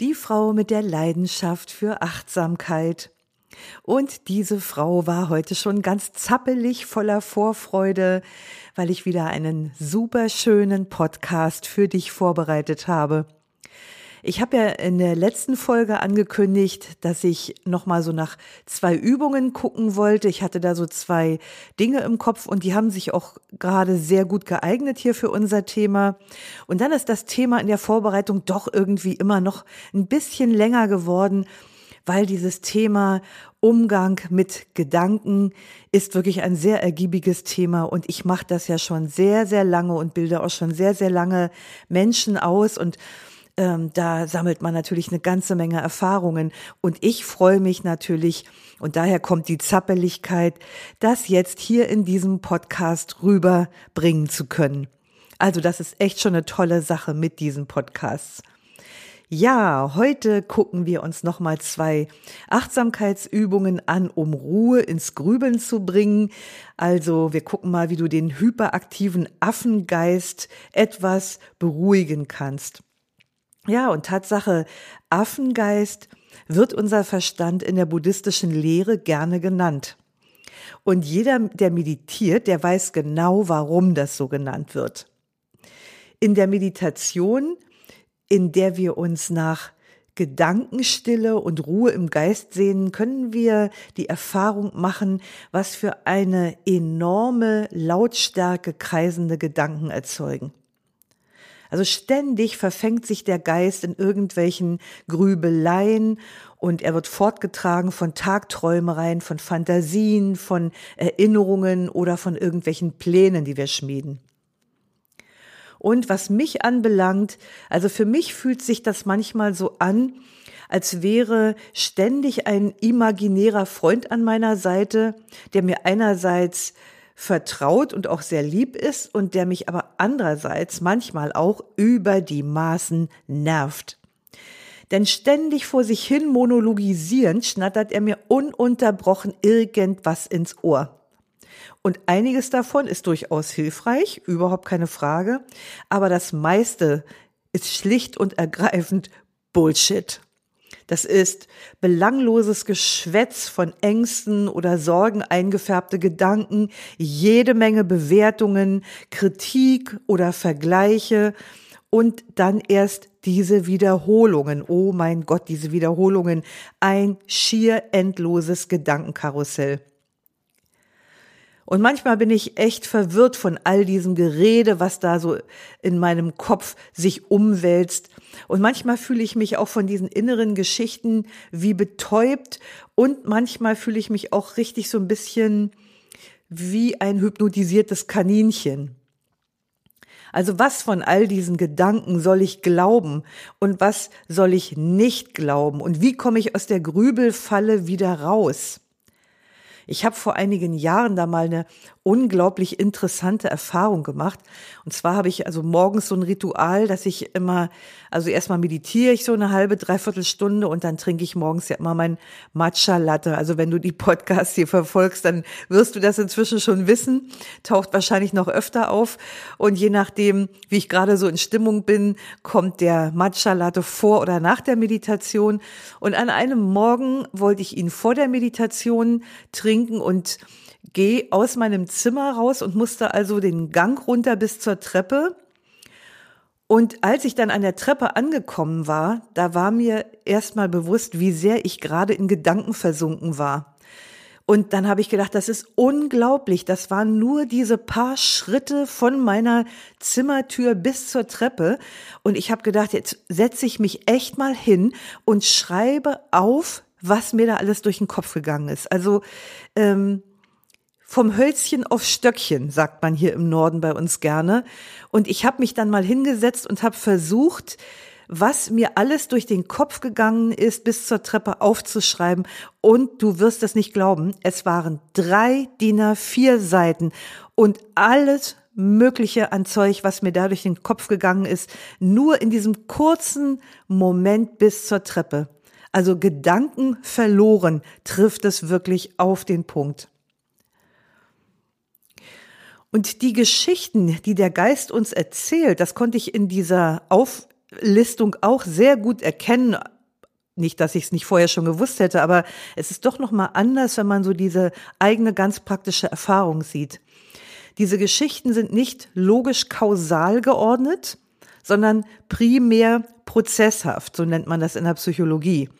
die Frau mit der Leidenschaft für Achtsamkeit. Und diese Frau war heute schon ganz zappelig voller Vorfreude, weil ich wieder einen super schönen Podcast für dich vorbereitet habe. Ich habe ja in der letzten Folge angekündigt, dass ich noch mal so nach zwei Übungen gucken wollte. Ich hatte da so zwei Dinge im Kopf und die haben sich auch gerade sehr gut geeignet hier für unser Thema. Und dann ist das Thema in der Vorbereitung doch irgendwie immer noch ein bisschen länger geworden, weil dieses Thema Umgang mit Gedanken ist wirklich ein sehr ergiebiges Thema und ich mache das ja schon sehr, sehr lange und bilde auch schon sehr, sehr lange Menschen aus und ähm, da sammelt man natürlich eine ganze Menge Erfahrungen. Und ich freue mich natürlich, und daher kommt die Zappeligkeit, das jetzt hier in diesem Podcast rüberbringen zu können. Also das ist echt schon eine tolle Sache mit diesen Podcasts. Ja, heute gucken wir uns nochmal zwei Achtsamkeitsübungen an, um Ruhe ins Grübeln zu bringen. Also wir gucken mal, wie du den hyperaktiven Affengeist etwas beruhigen kannst. Ja, und Tatsache, Affengeist wird unser Verstand in der buddhistischen Lehre gerne genannt. Und jeder, der meditiert, der weiß genau, warum das so genannt wird. In der Meditation, in der wir uns nach Gedankenstille und Ruhe im Geist sehen, können wir die Erfahrung machen, was für eine enorme Lautstärke kreisende Gedanken erzeugen. Also ständig verfängt sich der Geist in irgendwelchen Grübeleien und er wird fortgetragen von Tagträumereien, von Fantasien, von Erinnerungen oder von irgendwelchen Plänen, die wir schmieden. Und was mich anbelangt, also für mich fühlt sich das manchmal so an, als wäre ständig ein imaginärer Freund an meiner Seite, der mir einerseits vertraut und auch sehr lieb ist und der mich aber andererseits manchmal auch über die Maßen nervt. Denn ständig vor sich hin monologisierend schnattert er mir ununterbrochen irgendwas ins Ohr. Und einiges davon ist durchaus hilfreich, überhaupt keine Frage, aber das meiste ist schlicht und ergreifend Bullshit. Das ist belangloses Geschwätz von Ängsten oder Sorgen eingefärbte Gedanken, jede Menge Bewertungen, Kritik oder Vergleiche und dann erst diese Wiederholungen. Oh mein Gott, diese Wiederholungen. Ein schier endloses Gedankenkarussell. Und manchmal bin ich echt verwirrt von all diesem Gerede, was da so in meinem Kopf sich umwälzt. Und manchmal fühle ich mich auch von diesen inneren Geschichten wie betäubt. Und manchmal fühle ich mich auch richtig so ein bisschen wie ein hypnotisiertes Kaninchen. Also was von all diesen Gedanken soll ich glauben und was soll ich nicht glauben und wie komme ich aus der Grübelfalle wieder raus? Ich habe vor einigen Jahren da mal eine unglaublich interessante Erfahrung gemacht. Und zwar habe ich also morgens so ein Ritual, dass ich immer, also erstmal meditiere ich so eine halbe, dreiviertel Stunde und dann trinke ich morgens ja immer mein Matcha Latte. Also wenn du die Podcasts hier verfolgst, dann wirst du das inzwischen schon wissen. Taucht wahrscheinlich noch öfter auf. Und je nachdem, wie ich gerade so in Stimmung bin, kommt der Matcha Latte vor oder nach der Meditation. Und an einem Morgen wollte ich ihn vor der Meditation trinken und gehe aus meinem Zimmer raus und musste also den Gang runter bis zur Treppe. Und als ich dann an der Treppe angekommen war, da war mir erstmal bewusst, wie sehr ich gerade in Gedanken versunken war. Und dann habe ich gedacht, das ist unglaublich. Das waren nur diese paar Schritte von meiner Zimmertür bis zur Treppe. Und ich habe gedacht, jetzt setze ich mich echt mal hin und schreibe auf, was mir da alles durch den Kopf gegangen ist. Also ähm, vom Hölzchen auf Stöckchen, sagt man hier im Norden bei uns gerne. Und ich habe mich dann mal hingesetzt und habe versucht, was mir alles durch den Kopf gegangen ist, bis zur Treppe aufzuschreiben. Und du wirst es nicht glauben, es waren drei DIN A4 Seiten und alles Mögliche an Zeug, was mir da durch den Kopf gegangen ist, nur in diesem kurzen Moment bis zur Treppe. Also Gedanken verloren trifft es wirklich auf den Punkt. Und die Geschichten, die der Geist uns erzählt, das konnte ich in dieser Auflistung auch sehr gut erkennen. Nicht, dass ich es nicht vorher schon gewusst hätte, aber es ist doch noch mal anders, wenn man so diese eigene ganz praktische Erfahrung sieht. Diese Geschichten sind nicht logisch kausal geordnet, sondern primär prozesshaft, so nennt man das in der Psychologie.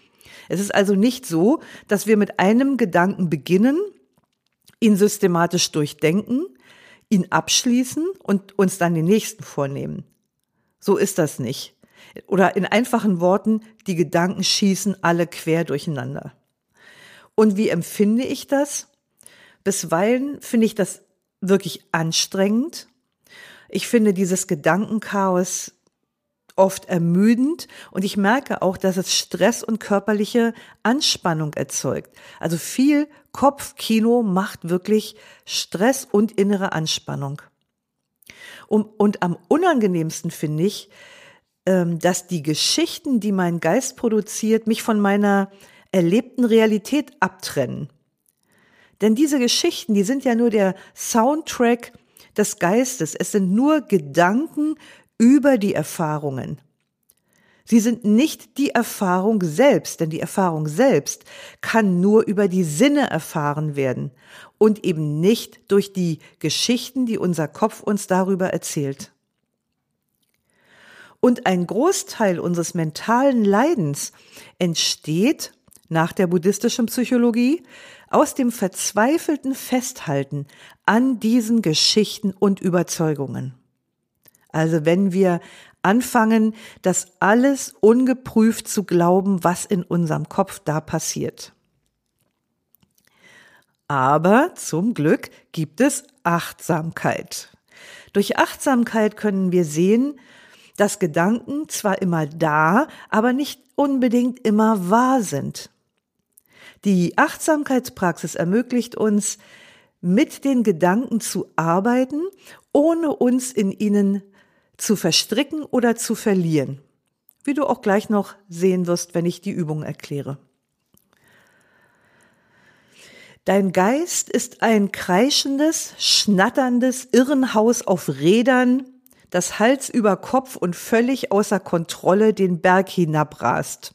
Es ist also nicht so, dass wir mit einem Gedanken beginnen, ihn systematisch durchdenken, ihn abschließen und uns dann den nächsten vornehmen. So ist das nicht. Oder in einfachen Worten, die Gedanken schießen alle quer durcheinander. Und wie empfinde ich das? Bisweilen finde ich das wirklich anstrengend. Ich finde dieses Gedankenchaos oft ermüdend und ich merke auch, dass es Stress und körperliche Anspannung erzeugt. Also viel Kopfkino macht wirklich Stress und innere Anspannung. Und am unangenehmsten finde ich, ähm, dass die Geschichten, die mein Geist produziert, mich von meiner erlebten Realität abtrennen. Denn diese Geschichten, die sind ja nur der Soundtrack des Geistes. Es sind nur Gedanken über die Erfahrungen. Sie sind nicht die Erfahrung selbst, denn die Erfahrung selbst kann nur über die Sinne erfahren werden und eben nicht durch die Geschichten, die unser Kopf uns darüber erzählt. Und ein Großteil unseres mentalen Leidens entsteht nach der buddhistischen Psychologie aus dem verzweifelten Festhalten an diesen Geschichten und Überzeugungen. Also wenn wir anfangen, das alles ungeprüft zu glauben, was in unserem Kopf da passiert. Aber zum Glück gibt es Achtsamkeit. Durch Achtsamkeit können wir sehen, dass Gedanken zwar immer da, aber nicht unbedingt immer wahr sind. Die Achtsamkeitspraxis ermöglicht uns, mit den Gedanken zu arbeiten, ohne uns in ihnen zu verstricken oder zu verlieren. Wie du auch gleich noch sehen wirst, wenn ich die Übung erkläre. Dein Geist ist ein kreischendes, schnatterndes Irrenhaus auf Rädern, das Hals über Kopf und völlig außer Kontrolle den Berg hinabrast.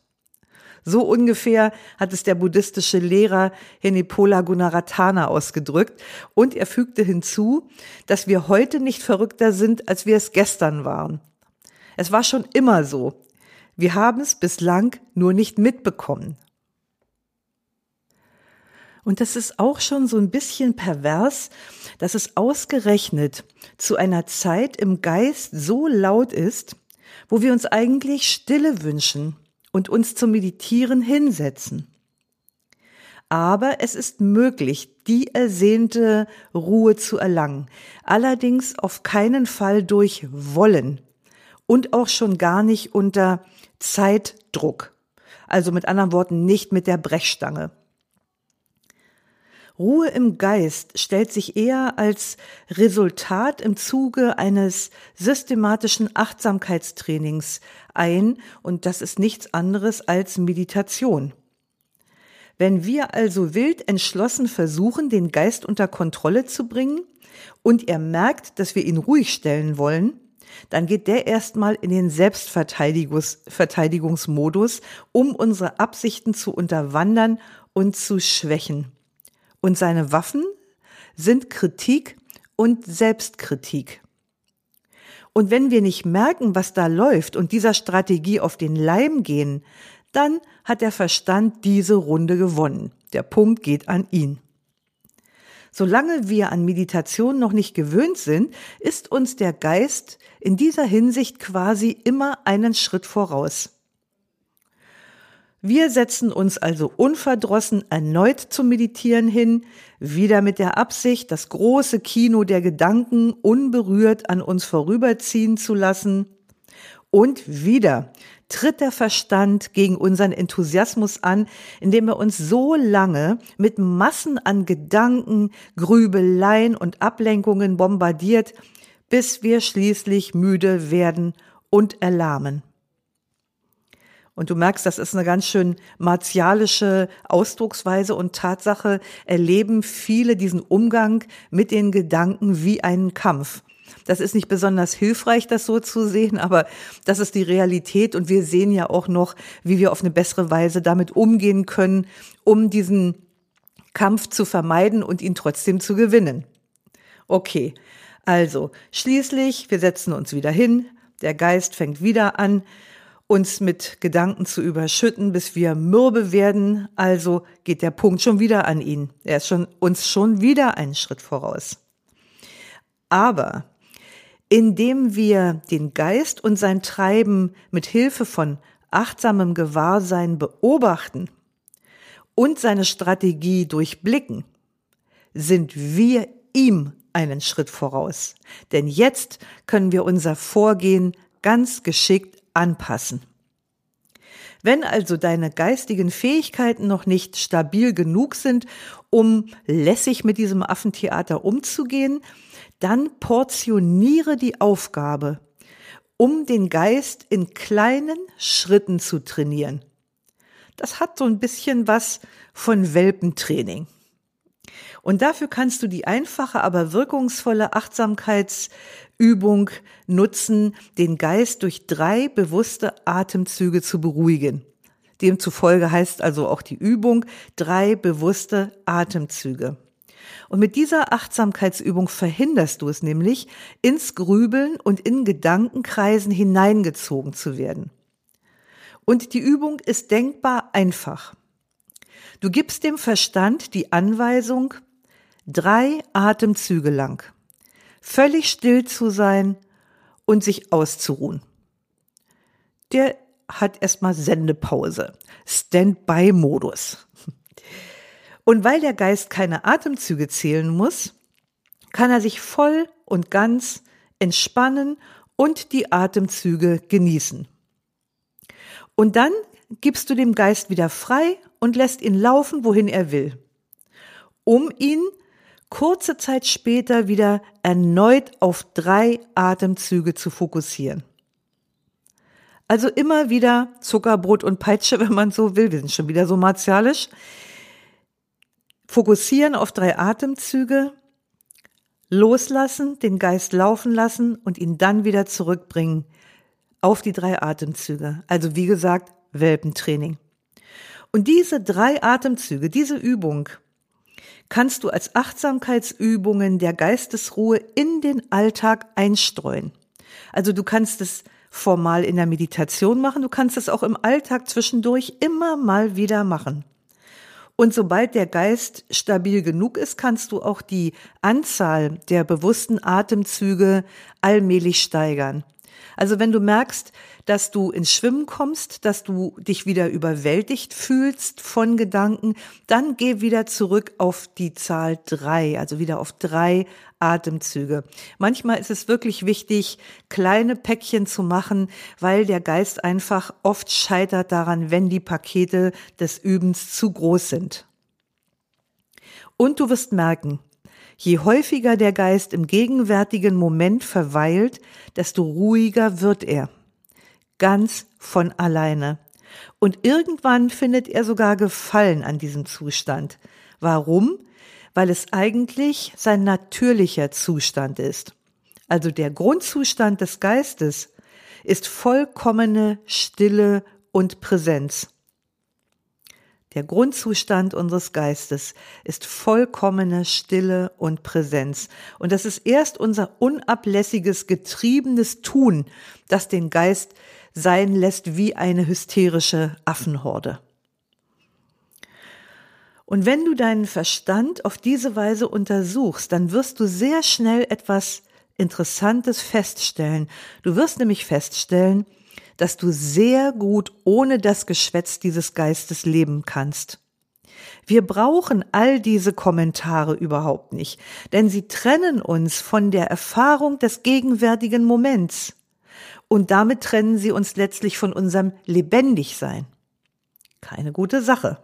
So ungefähr hat es der buddhistische Lehrer Henipola Gunaratana ausgedrückt und er fügte hinzu, dass wir heute nicht verrückter sind, als wir es gestern waren. Es war schon immer so. Wir haben es bislang nur nicht mitbekommen. Und das ist auch schon so ein bisschen pervers, dass es ausgerechnet zu einer Zeit im Geist so laut ist, wo wir uns eigentlich Stille wünschen und uns zum Meditieren hinsetzen. Aber es ist möglich, die ersehnte Ruhe zu erlangen. Allerdings auf keinen Fall durch Wollen und auch schon gar nicht unter Zeitdruck. Also mit anderen Worten nicht mit der Brechstange. Ruhe im Geist stellt sich eher als Resultat im Zuge eines systematischen Achtsamkeitstrainings ein und das ist nichts anderes als Meditation. Wenn wir also wild entschlossen versuchen, den Geist unter Kontrolle zu bringen und er merkt, dass wir ihn ruhig stellen wollen, dann geht der erstmal in den Selbstverteidigungsmodus, um unsere Absichten zu unterwandern und zu schwächen. Und seine Waffen sind Kritik und Selbstkritik. Und wenn wir nicht merken, was da läuft und dieser Strategie auf den Leim gehen, dann hat der Verstand diese Runde gewonnen. Der Punkt geht an ihn. Solange wir an Meditation noch nicht gewöhnt sind, ist uns der Geist in dieser Hinsicht quasi immer einen Schritt voraus. Wir setzen uns also unverdrossen erneut zum Meditieren hin, wieder mit der Absicht, das große Kino der Gedanken unberührt an uns vorüberziehen zu lassen. Und wieder tritt der Verstand gegen unseren Enthusiasmus an, indem er uns so lange mit Massen an Gedanken, Grübeleien und Ablenkungen bombardiert, bis wir schließlich müde werden und erlahmen. Und du merkst, das ist eine ganz schön martialische Ausdrucksweise und Tatsache erleben viele diesen Umgang mit den Gedanken wie einen Kampf. Das ist nicht besonders hilfreich, das so zu sehen, aber das ist die Realität und wir sehen ja auch noch, wie wir auf eine bessere Weise damit umgehen können, um diesen Kampf zu vermeiden und ihn trotzdem zu gewinnen. Okay, also schließlich, wir setzen uns wieder hin, der Geist fängt wieder an, uns mit Gedanken zu überschütten, bis wir mürbe werden. Also geht der Punkt schon wieder an ihn. Er ist schon, uns schon wieder einen Schritt voraus. Aber indem wir den Geist und sein Treiben mit Hilfe von achtsamem Gewahrsein beobachten und seine Strategie durchblicken, sind wir ihm einen Schritt voraus. Denn jetzt können wir unser Vorgehen ganz geschickt anpassen. Wenn also deine geistigen Fähigkeiten noch nicht stabil genug sind, um lässig mit diesem Affentheater umzugehen, dann portioniere die Aufgabe, um den Geist in kleinen Schritten zu trainieren. Das hat so ein bisschen was von Welpentraining. Und dafür kannst du die einfache, aber wirkungsvolle Achtsamkeitsübung nutzen, den Geist durch drei bewusste Atemzüge zu beruhigen. Demzufolge heißt also auch die Übung drei bewusste Atemzüge. Und mit dieser Achtsamkeitsübung verhinderst du es nämlich, ins Grübeln und in Gedankenkreisen hineingezogen zu werden. Und die Übung ist denkbar einfach. Du gibst dem Verstand die Anweisung, drei Atemzüge lang völlig still zu sein und sich auszuruhen. Der hat erstmal Sendepause, Standby-Modus. Und weil der Geist keine Atemzüge zählen muss, kann er sich voll und ganz entspannen und die Atemzüge genießen. Und dann gibst du dem Geist wieder frei und lässt ihn laufen, wohin er will, um ihn kurze Zeit später wieder erneut auf drei Atemzüge zu fokussieren. Also immer wieder Zuckerbrot und Peitsche, wenn man so will. Wir sind schon wieder so martialisch. Fokussieren auf drei Atemzüge, loslassen, den Geist laufen lassen und ihn dann wieder zurückbringen auf die drei Atemzüge. Also wie gesagt, Welpentraining. Und diese drei Atemzüge, diese Übung, kannst du als Achtsamkeitsübungen der Geistesruhe in den Alltag einstreuen. Also du kannst es formal in der Meditation machen, du kannst es auch im Alltag zwischendurch immer mal wieder machen. Und sobald der Geist stabil genug ist, kannst du auch die Anzahl der bewussten Atemzüge allmählich steigern. Also wenn du merkst, dass du ins Schwimmen kommst, dass du dich wieder überwältigt fühlst von Gedanken, dann geh wieder zurück auf die Zahl drei, also wieder auf drei Atemzüge. Manchmal ist es wirklich wichtig, kleine Päckchen zu machen, weil der Geist einfach oft scheitert daran, wenn die Pakete des Übens zu groß sind. Und du wirst merken, Je häufiger der Geist im gegenwärtigen Moment verweilt, desto ruhiger wird er. Ganz von alleine. Und irgendwann findet er sogar Gefallen an diesem Zustand. Warum? Weil es eigentlich sein natürlicher Zustand ist. Also der Grundzustand des Geistes ist vollkommene Stille und Präsenz. Der Grundzustand unseres Geistes ist vollkommene Stille und Präsenz. Und das ist erst unser unablässiges, getriebenes Tun, das den Geist sein lässt wie eine hysterische Affenhorde. Und wenn du deinen Verstand auf diese Weise untersuchst, dann wirst du sehr schnell etwas Interessantes feststellen. Du wirst nämlich feststellen, dass du sehr gut ohne das Geschwätz dieses Geistes leben kannst. Wir brauchen all diese Kommentare überhaupt nicht, denn sie trennen uns von der Erfahrung des gegenwärtigen Moments. Und damit trennen sie uns letztlich von unserem Lebendigsein. Keine gute Sache.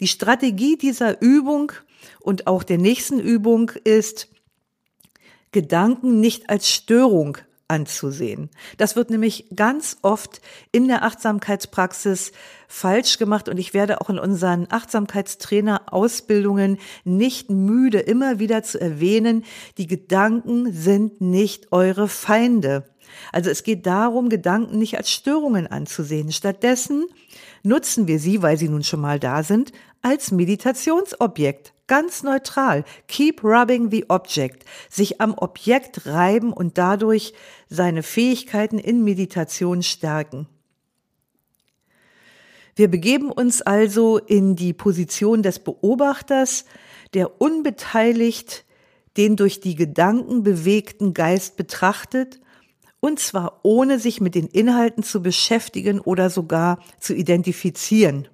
Die Strategie dieser Übung und auch der nächsten Übung ist, Gedanken nicht als Störung anzusehen. Das wird nämlich ganz oft in der Achtsamkeitspraxis falsch gemacht und ich werde auch in unseren Achtsamkeitstrainer-Ausbildungen nicht müde, immer wieder zu erwähnen, die Gedanken sind nicht eure Feinde. Also es geht darum, Gedanken nicht als Störungen anzusehen. Stattdessen nutzen wir sie, weil sie nun schon mal da sind, als Meditationsobjekt. Ganz neutral. Keep rubbing the object. Sich am Objekt reiben und dadurch seine Fähigkeiten in Meditation stärken. Wir begeben uns also in die Position des Beobachters, der unbeteiligt den durch die Gedanken bewegten Geist betrachtet, und zwar ohne sich mit den Inhalten zu beschäftigen oder sogar zu identifizieren.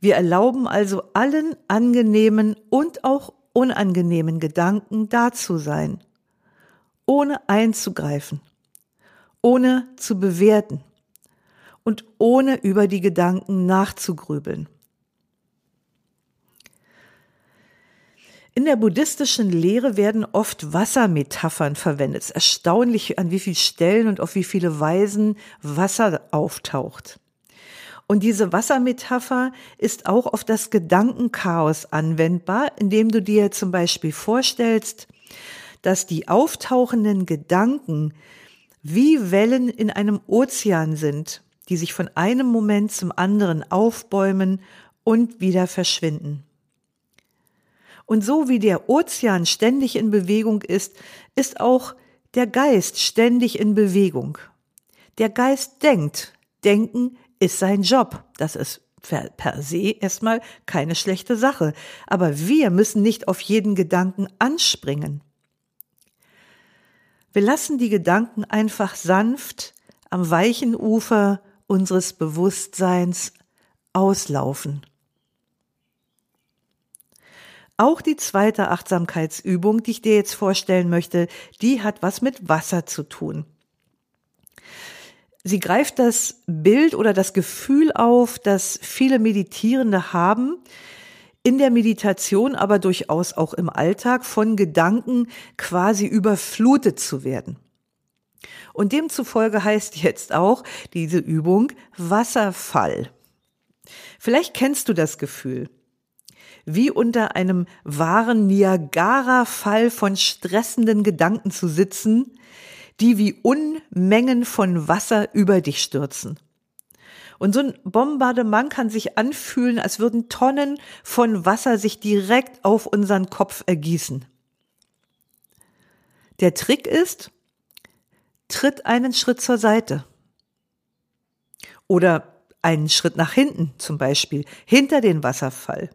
Wir erlauben also allen angenehmen und auch unangenehmen Gedanken da zu sein, ohne einzugreifen, ohne zu bewerten und ohne über die Gedanken nachzugrübeln. In der buddhistischen Lehre werden oft Wassermetaphern verwendet. Es ist erstaunlich, an wie vielen Stellen und auf wie viele Weisen Wasser auftaucht. Und diese Wassermetapher ist auch auf das Gedankenchaos anwendbar, indem du dir zum Beispiel vorstellst, dass die auftauchenden Gedanken wie Wellen in einem Ozean sind, die sich von einem Moment zum anderen aufbäumen und wieder verschwinden. Und so wie der Ozean ständig in Bewegung ist, ist auch der Geist ständig in Bewegung. Der Geist denkt. Denken ist sein Job. Das ist per se erstmal keine schlechte Sache. Aber wir müssen nicht auf jeden Gedanken anspringen. Wir lassen die Gedanken einfach sanft am weichen Ufer unseres Bewusstseins auslaufen. Auch die zweite Achtsamkeitsübung, die ich dir jetzt vorstellen möchte, die hat was mit Wasser zu tun. Sie greift das Bild oder das Gefühl auf, das viele Meditierende haben, in der Meditation, aber durchaus auch im Alltag von Gedanken quasi überflutet zu werden. Und demzufolge heißt jetzt auch diese Übung Wasserfall. Vielleicht kennst du das Gefühl, wie unter einem wahren Niagara-Fall von stressenden Gedanken zu sitzen, die wie Unmengen von Wasser über dich stürzen. Und so ein Bombardement kann sich anfühlen, als würden Tonnen von Wasser sich direkt auf unseren Kopf ergießen. Der Trick ist, tritt einen Schritt zur Seite. Oder einen Schritt nach hinten zum Beispiel, hinter den Wasserfall.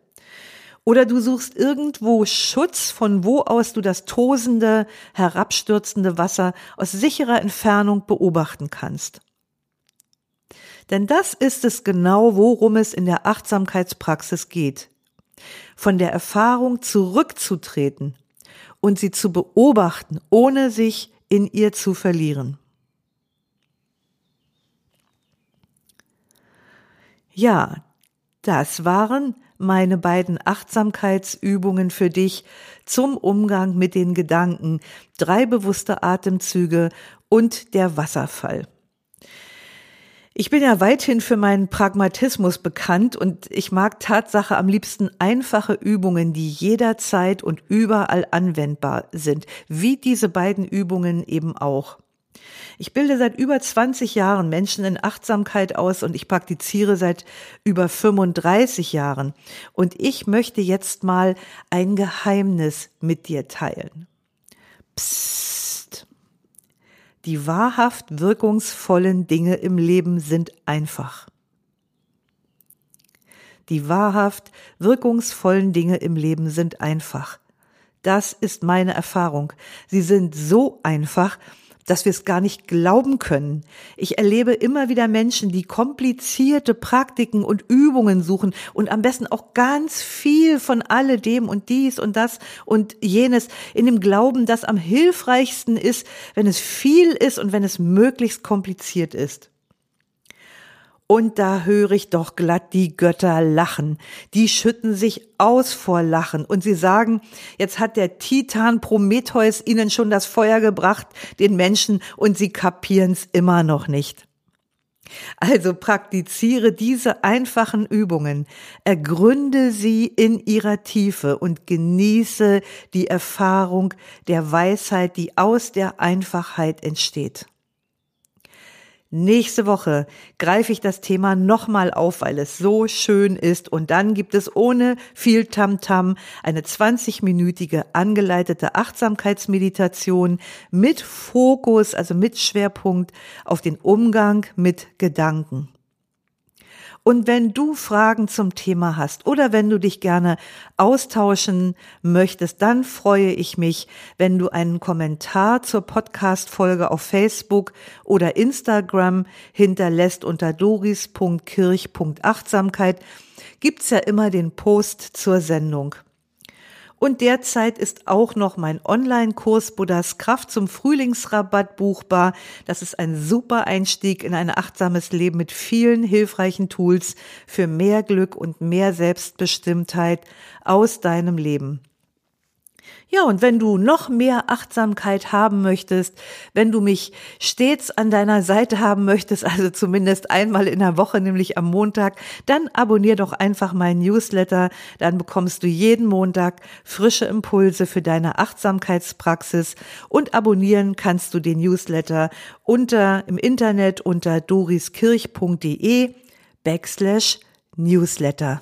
Oder du suchst irgendwo Schutz, von wo aus du das tosende, herabstürzende Wasser aus sicherer Entfernung beobachten kannst. Denn das ist es genau, worum es in der Achtsamkeitspraxis geht. Von der Erfahrung zurückzutreten und sie zu beobachten, ohne sich in ihr zu verlieren. Ja, das waren meine beiden Achtsamkeitsübungen für dich zum Umgang mit den Gedanken, drei bewusste Atemzüge und der Wasserfall. Ich bin ja weithin für meinen Pragmatismus bekannt und ich mag Tatsache am liebsten einfache Übungen, die jederzeit und überall anwendbar sind, wie diese beiden Übungen eben auch. Ich bilde seit über 20 Jahren Menschen in Achtsamkeit aus und ich praktiziere seit über 35 Jahren. Und ich möchte jetzt mal ein Geheimnis mit dir teilen. Psst. Die wahrhaft wirkungsvollen Dinge im Leben sind einfach. Die wahrhaft wirkungsvollen Dinge im Leben sind einfach. Das ist meine Erfahrung. Sie sind so einfach, dass wir es gar nicht glauben können. Ich erlebe immer wieder Menschen, die komplizierte Praktiken und Übungen suchen und am besten auch ganz viel von alledem und dies und das und jenes in dem Glauben, dass am hilfreichsten ist, wenn es viel ist und wenn es möglichst kompliziert ist. Und da höre ich doch glatt die Götter lachen. Die schütten sich aus vor Lachen und sie sagen, jetzt hat der Titan Prometheus ihnen schon das Feuer gebracht, den Menschen, und sie kapieren's immer noch nicht. Also praktiziere diese einfachen Übungen, ergründe sie in ihrer Tiefe und genieße die Erfahrung der Weisheit, die aus der Einfachheit entsteht. Nächste Woche greife ich das Thema nochmal auf, weil es so schön ist. Und dann gibt es ohne viel Tamtam -Tam eine 20-minütige angeleitete Achtsamkeitsmeditation mit Fokus, also mit Schwerpunkt auf den Umgang mit Gedanken. Und wenn du Fragen zum Thema hast oder wenn du dich gerne austauschen möchtest, dann freue ich mich, wenn du einen Kommentar zur Podcast-Folge auf Facebook oder Instagram hinterlässt unter doris.kirch.achtsamkeit. Gibt's ja immer den Post zur Sendung. Und derzeit ist auch noch mein Online-Kurs Buddhas Kraft zum Frühlingsrabatt buchbar. Das ist ein super Einstieg in ein achtsames Leben mit vielen hilfreichen Tools für mehr Glück und mehr Selbstbestimmtheit aus deinem Leben. Ja, und wenn du noch mehr Achtsamkeit haben möchtest, wenn du mich stets an deiner Seite haben möchtest, also zumindest einmal in der Woche, nämlich am Montag, dann abonnier doch einfach meinen Newsletter, dann bekommst du jeden Montag frische Impulse für deine Achtsamkeitspraxis und abonnieren kannst du den Newsletter unter im Internet unter doriskirch.de backslash Newsletter.